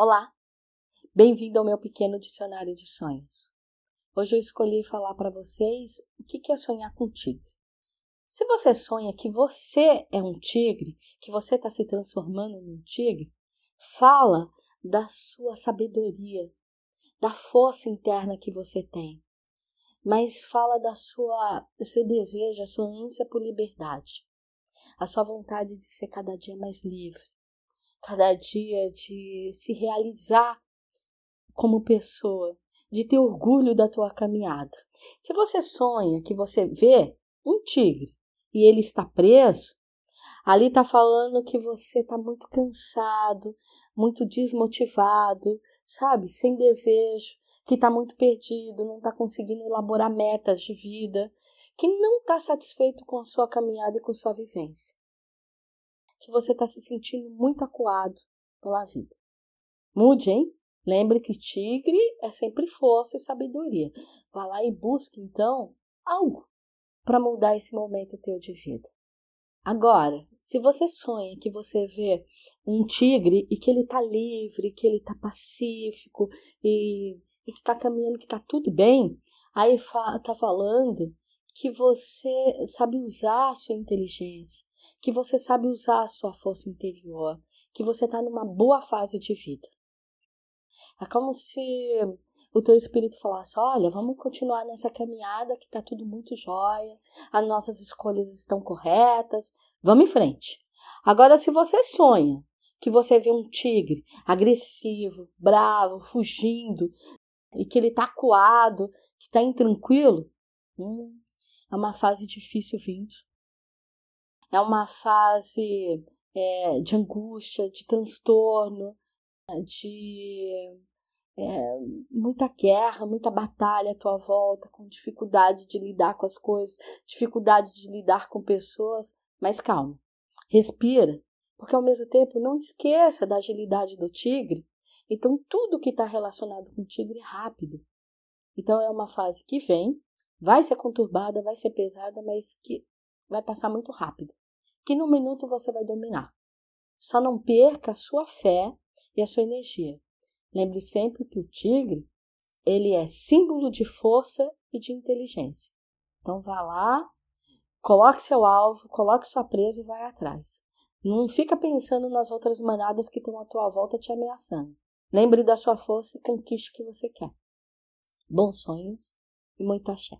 Olá, bem-vindo ao meu pequeno dicionário de sonhos. Hoje eu escolhi falar para vocês o que é sonhar com tigre. Se você sonha que você é um tigre, que você está se transformando num tigre, fala da sua sabedoria, da força interna que você tem, mas fala da sua, do seu desejo, a sua ânsia por liberdade, a sua vontade de ser cada dia mais livre, cada dia de se realizar como pessoa, de ter orgulho da tua caminhada. Se você sonha que você vê um tigre e ele está preso, ali está falando que você está muito cansado, muito desmotivado, sabe, sem desejo, que está muito perdido, não está conseguindo elaborar metas de vida, que não está satisfeito com a sua caminhada e com sua vivência que você está se sentindo muito acuado pela vida. Mude, hein? Lembre que tigre é sempre força e sabedoria. Vá lá e busque, então, algo para mudar esse momento teu de vida. Agora, se você sonha que você vê um tigre e que ele está livre, que ele está pacífico e, e que está caminhando, que está tudo bem, aí está falando que você sabe usar a sua inteligência, que você sabe usar a sua força interior, que você está numa boa fase de vida. É como se o teu espírito falasse: olha, vamos continuar nessa caminhada que está tudo muito jóia, as nossas escolhas estão corretas, vamos em frente. Agora, se você sonha que você vê um tigre agressivo, bravo, fugindo, e que ele está acuado, que está intranquilo, hum, é uma fase difícil vindo é uma fase é, de angústia, de transtorno, de é, muita guerra, muita batalha à tua volta, com dificuldade de lidar com as coisas, dificuldade de lidar com pessoas, mas calma, respira, porque ao mesmo tempo não esqueça da agilidade do tigre. Então, tudo que está relacionado com o tigre é rápido. Então, é uma fase que vem, vai ser conturbada, vai ser pesada, mas que vai passar muito rápido que no minuto você vai dominar. Só não perca a sua fé e a sua energia. Lembre sempre que o tigre, ele é símbolo de força e de inteligência. Então vá lá, coloque seu alvo, coloque sua presa e vai atrás. Não fica pensando nas outras manadas que estão à tua volta te ameaçando. Lembre da sua força e conquiste o que você quer. Bons sonhos e muita axé.